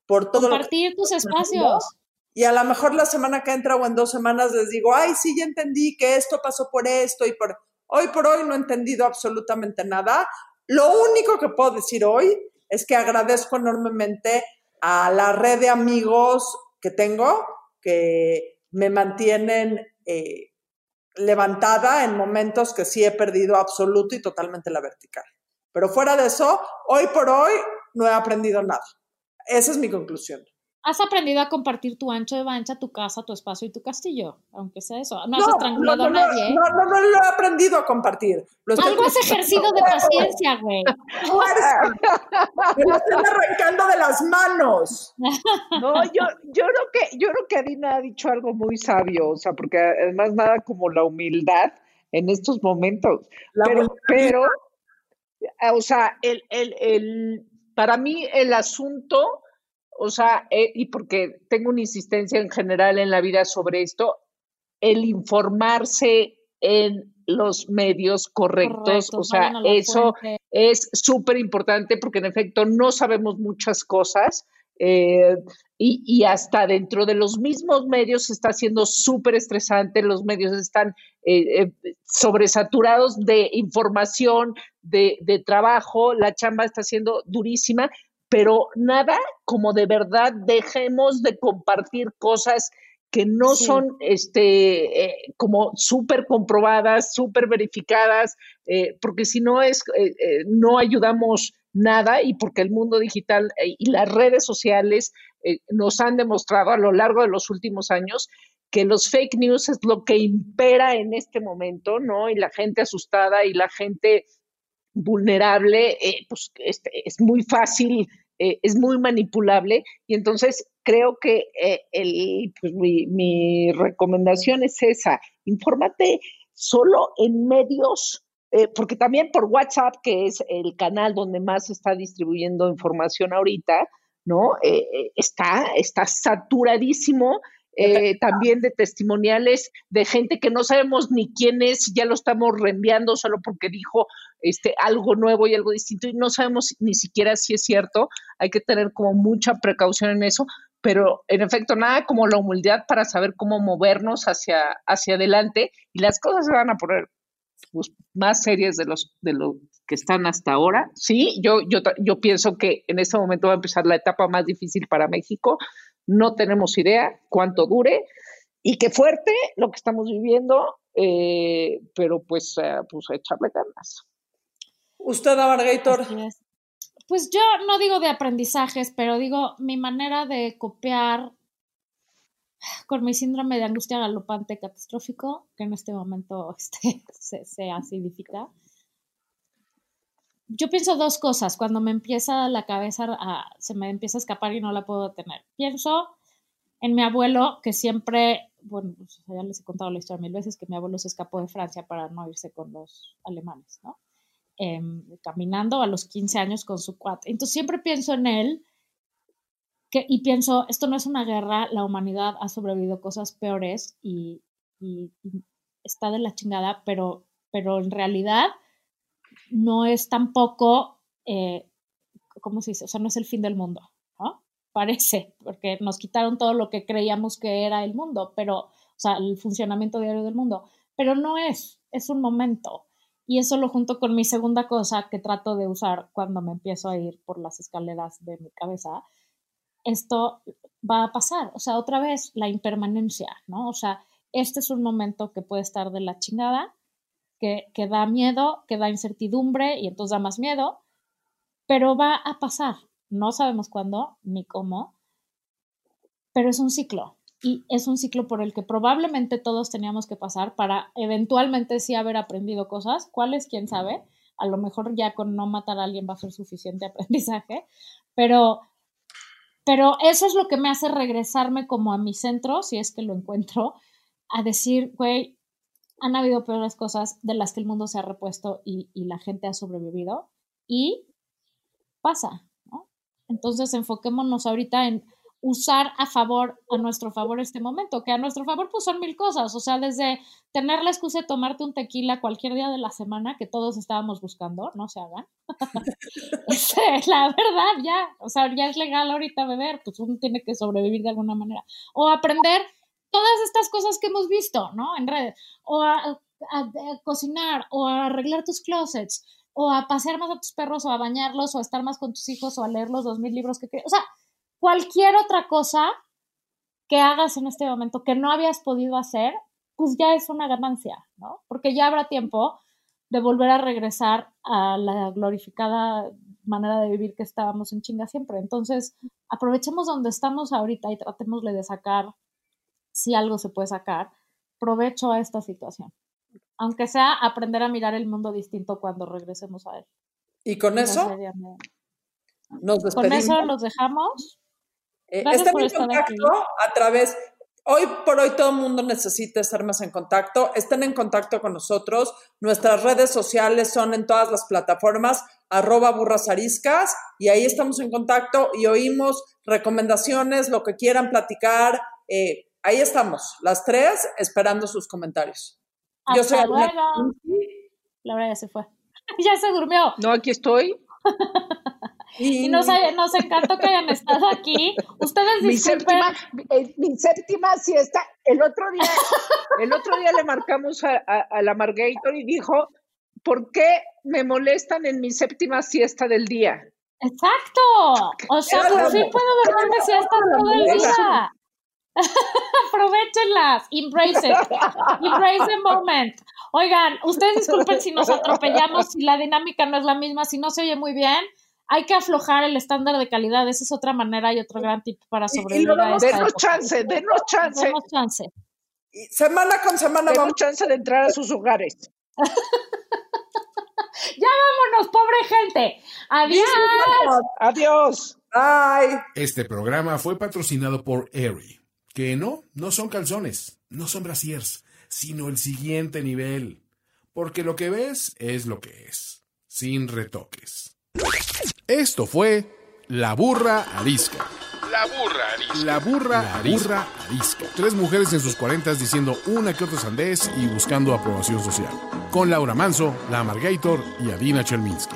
por todo lo que Compartir tus espacios. y a lo mejor la semana que entra o en dos semanas les digo, ay, sí, ya entendí que esto pasó por esto y por... Hoy por hoy no he entendido absolutamente nada. Lo único que puedo decir hoy es que agradezco enormemente a la red de amigos que tengo, que me mantienen eh, levantada en momentos que sí he perdido absoluto y totalmente la vertical. Pero fuera de eso, hoy por hoy no he aprendido nada. Esa es mi conclusión. Has aprendido a compartir tu ancho de bancha, tu casa, tu espacio y tu castillo, aunque sea eso. No, has estrangulado a nadie. No, no, no, lo he aprendido a compartir. Algo has ejercido de paciencia, güey. Me lo estoy arrancando de las manos. No, yo, yo creo que, yo creo que Adina ha dicho algo muy sabio, o sea, porque además nada como la humildad en estos momentos. pero, pero, o sea, el, el, el, para mí el asunto o sea, eh, y porque tengo una insistencia en general en la vida sobre esto, el informarse en los medios correctos, o sea, eso es súper importante porque en efecto no sabemos muchas cosas eh, y, hasta dentro de los mismos medios está siendo súper estresante, los medios están eh, sobresaturados de información, de, de trabajo, la chamba está siendo durísima pero nada como de verdad dejemos de compartir cosas que no son este eh, como súper comprobadas, súper verificadas, eh, porque si no es, eh, no ayudamos nada y porque el mundo digital y las redes sociales nos han demostrado a lo largo de los últimos años que los fake news es lo que impera en este momento, ¿no? Y la gente asustada y la gente vulnerable, eh, pues es muy fácil, eh, es muy manipulable y entonces creo que eh, el, pues, mi, mi, recomendación es esa, infórmate solo en medios, porque también por WhatsApp, que es el canal donde más se está distribuyendo información ahorita, ¿no? está, está saturadísimo eh, también de testimoniales de gente que no sabemos ni quién es, ya lo estamos reenviando solo porque dijo este, algo nuevo y algo distinto y no sabemos ni siquiera si es cierto. Hay que tener como mucha precaución en eso, pero en efecto nada como la humildad para saber cómo movernos hacia, hacia adelante y las cosas se van a poner pues, más serias de los de lo que están hasta ahora. Sí, yo, yo, yo pienso que en este momento va a empezar la etapa más difícil para México no tenemos idea cuánto dure y qué fuerte lo que estamos viviendo, eh, pero pues, eh, pues echarle ganas. ¿Usted, Margator? Pues yo no digo de aprendizajes, pero digo mi manera de copiar con mi síndrome de angustia galopante catastrófico, que en este momento este, se, se acidifica yo pienso dos cosas cuando me empieza la cabeza a, se me empieza a escapar y no la puedo tener. Pienso en mi abuelo que siempre, bueno, pues, ya les he contado la historia mil veces, que mi abuelo se escapó de Francia para no irse con los alemanes, ¿no? Em, caminando a los 15 años con su cuate. Entonces siempre pienso en él que, y pienso, esto no es una guerra, la humanidad ha sobrevivido cosas peores y, y, y está de la chingada, pero, pero en realidad no es tampoco, eh, ¿cómo se dice? O sea, no es el fin del mundo, ¿no? Parece, porque nos quitaron todo lo que creíamos que era el mundo, pero, o sea, el funcionamiento diario del mundo, pero no es, es un momento. Y eso lo junto con mi segunda cosa que trato de usar cuando me empiezo a ir por las escaleras de mi cabeza. Esto va a pasar, o sea, otra vez la impermanencia, ¿no? O sea, este es un momento que puede estar de la chingada, que, da miedo, que da incertidumbre y entonces da más miedo, pero va a pasar. No sabemos cuándo ni cómo, pero es un ciclo y es un ciclo por el que probablemente todos teníamos que pasar para eventualmente sí haber aprendido cosas. ¿Cuáles? ¿Quién sabe? A lo mejor ya con no matar a alguien va a ser suficiente aprendizaje, pero, pero eso es lo que me hace regresarme como a mi centro, si es que lo encuentro, a decir, güey, han habido peores cosas de las que el mundo se ha repuesto y, la gente ha sobrevivido y pasa, ¿no? Entonces enfoquémonos ahorita en usar a favor, a nuestro favor este momento, que a nuestro favor pues son mil cosas, o sea, desde tener la excusa de tomarte un tequila cualquier día de la semana que todos estábamos buscando, no se hagan. Este, la verdad, ya, o sea, ya es legal ahorita beber, pues uno tiene que sobrevivir de alguna manera. O aprender todas estas cosas que hemos visto, ¿no? En redes, o a, cocinar, o a arreglar tus closets, o a pasear más a tus perros, o a bañarlos, o a estar más con tus hijos, o a leer los dos mil libros que quieres. O sea, cualquier otra cosa que hagas en este momento que no habías podido hacer, pues ya es una ganancia, ¿no? Porque ya habrá tiempo de volver a regresar a la glorificada manera de vivir que estábamos en chinga siempre. Entonces, aprovechemos donde estamos ahorita y tratémosle de sacar, si algo se puede sacar, provecho a esta situación. Aunque sea aprender a mirar el mundo distinto cuando regresemos a él. Y con eso nos Con despedimos. eso los dejamos. Eh, estén en contacto a través. Hoy por hoy todo el mundo necesita estar más en contacto. Estén en contacto con nosotros. Nuestras redes sociales son en todas las plataformas, arroba burras ariscas, y ahí estamos en contacto y oímos recomendaciones, lo que quieran platicar. eh, ahí estamos, las tres, esperando sus comentarios. Yo soy luego. Laura ya se fue. ya se durmió. No, aquí estoy. y, Y nos, nos encantó que hayan estado aquí. Ustedes Mi disculpen. séptima, eh, mi séptima siesta. El otro día, el otro día le marcamos a, a, a la Margator y dijo, ¿por qué me molestan en mi séptima siesta del día? Exacto. O sea, por la- fin puedo dormirme siesta todo el día. Aprovechenlas. Embrace it. Embrace the moment. Oigan, ustedes disculpen si nos atropellamos, si la dinámica no es la misma, si no se oye muy bien. Hay que aflojar el estándar de calidad. Esa es otra manera y otro gran tip para Y- y sobrevivir a esta Denos época. chance, denos chance, Demos chance. y semana con semana denos vamos. chance de entrar a sus hogares. Ya vámonos, pobre gente. Adiós. Adiós. Bye. Este programa fue patrocinado por Aerie, que no, no son calzones, no son brasiers, sino el siguiente nivel. Porque lo que ves es lo que es, sin retoques. Esto fue La Burra Arisca. La burra arisca. La burra arisca. arisca. Tres mujeres en sus cuarentas diciendo una que otra sandez y buscando aprobación social. Con Laura Manso, La Amargator y Adina Chelminsky.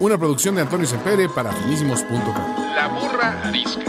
Una producción de Antonio Sempere para finísimos.com. La burra arisca.